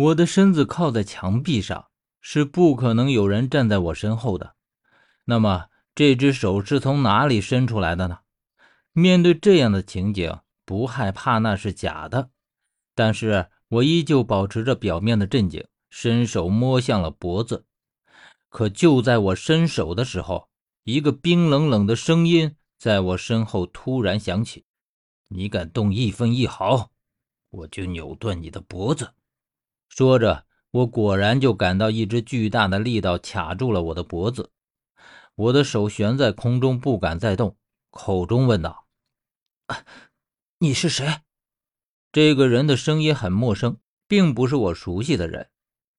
我的身子靠在墙壁上，是不可能有人站在我身后的。那么，这只手是从哪里伸出来的呢？面对这样的情景，不害怕那是假的。但是我依旧保持着表面的镇静，伸手摸向了脖子。可就在我伸手的时候，一个冰冷冷的声音在我身后突然响起：“你敢动一分一毫，我就扭断你的脖子。”说着，我果然就感到一只巨大的力道卡住了我的脖子。我的手悬在空中，不敢再动，口中问道：“你是谁？”这个人的声音很陌生，并不是我熟悉的人，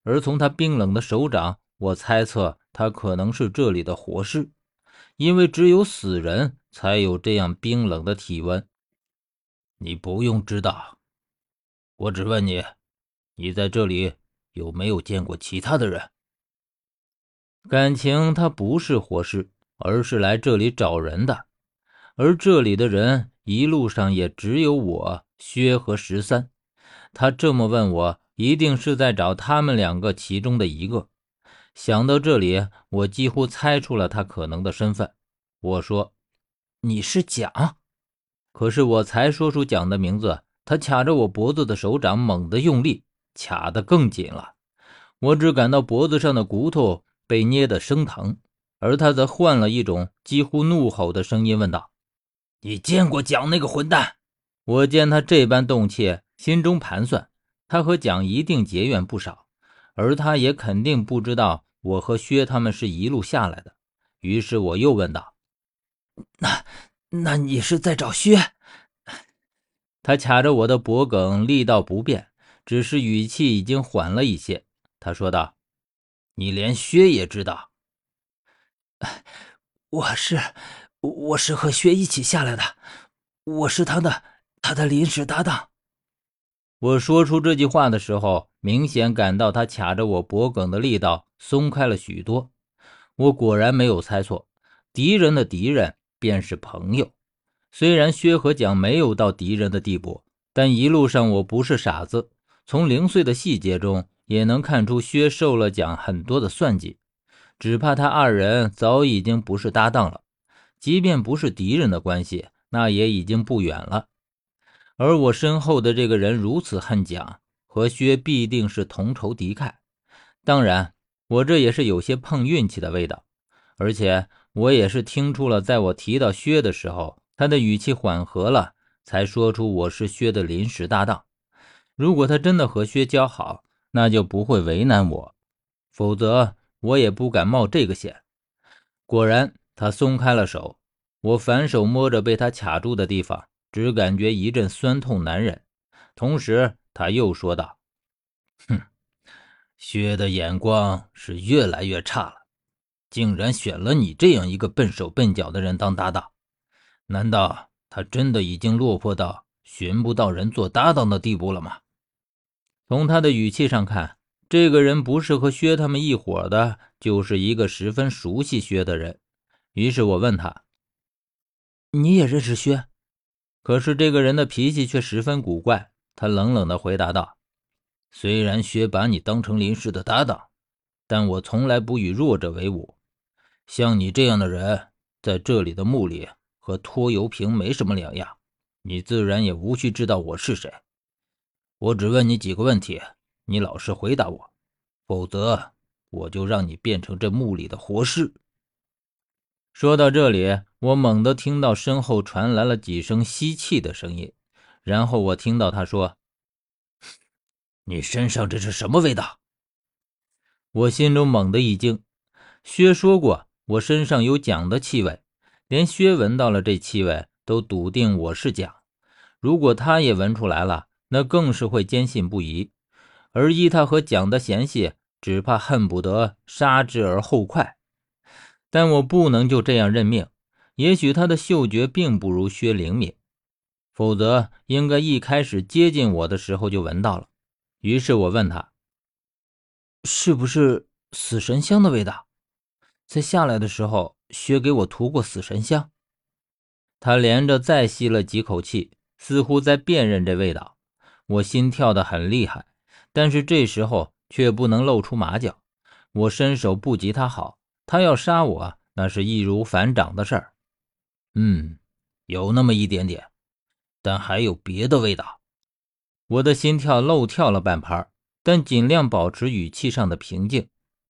而从他冰冷的手掌，我猜测他可能是这里的活尸，因为只有死人才有这样冰冷的体温。你不用知道，我只问你，你在这里有没有见过其他的人？感情他不是活尸，而是来这里找人的，而这里的人一路上也只有我。薛和十三，他这么问我，一定是在找他们两个其中的一个。想到这里，我几乎猜出了他可能的身份。我说：“你是蒋。”可是我才说出蒋的名字，他卡着我脖子的手掌猛地用力，卡得更紧了。我只感到脖子上的骨头被捏得生疼，而他则换了一种几乎怒吼的声音问道：“你见过蒋那个混蛋？”我见他这般动气，心中盘算，他和蒋一定结怨不少，而他也肯定不知道我和薛他们是一路下来的。于是我又问道：“那，那你是在找薛？”他卡着我的脖颈，力道不变，只是语气已经缓了一些。他说道：“你连薛也知道？我是，我是和薛一起下来的，我是他的。”他的临时搭档。我说出这句话的时候，明显感到他卡着我脖颈的力道松开了许多。我果然没有猜错，敌人的敌人便是朋友。虽然薛和蒋没有到敌人的地步，但一路上我不是傻子，从零碎的细节中也能看出薛受了蒋很多的算计，只怕他二人早已经不是搭档了。即便不是敌人的关系，那也已经不远了。而我身后的这个人如此恨蒋，和薛必定是同仇敌忾。当然，我这也是有些碰运气的味道。而且我也是听出了，在我提到薛的时候，他的语气缓和了，才说出我是薛的临时搭档。如果他真的和薛交好，那就不会为难我；否则，我也不敢冒这个险。果然，他松开了手，我反手摸着被他卡住的地方。只感觉一阵酸痛难忍，同时他又说道：“哼，薛的眼光是越来越差了，竟然选了你这样一个笨手笨脚的人当搭档。难道他真的已经落魄到寻不到人做搭档的地步了吗？”从他的语气上看，这个人不是和薛他们一伙的，就是一个十分熟悉薛的人。于是我问他：“你也认识薛？”可是这个人的脾气却十分古怪，他冷冷地回答道：“虽然薛把你当成临时的搭档，但我从来不与弱者为伍。像你这样的人，在这里的墓里和拖油瓶没什么两样。你自然也无需知道我是谁。我只问你几个问题，你老实回答我，否则我就让你变成这墓里的活尸。”说到这里，我猛地听到身后传来了几声吸气的声音，然后我听到他说：“你身上这是什么味道？”我心中猛地一惊。薛说过我身上有蒋的气味，连薛闻到了这气味，都笃定我是蒋。如果他也闻出来了，那更是会坚信不疑。而依他和蒋的嫌隙，只怕恨不得杀之而后快。但我不能就这样认命。也许他的嗅觉并不如薛灵敏，否则应该一开始接近我的时候就闻到了。于是我问他：“是不是死神香的味道？在下来的时候，薛给我涂过死神香。”他连着再吸了几口气，似乎在辨认这味道。我心跳得很厉害，但是这时候却不能露出马脚。我身手不及他好，他要杀我，那是易如反掌的事儿。嗯，有那么一点点，但还有别的味道。我的心跳漏跳了半拍，但尽量保持语气上的平静。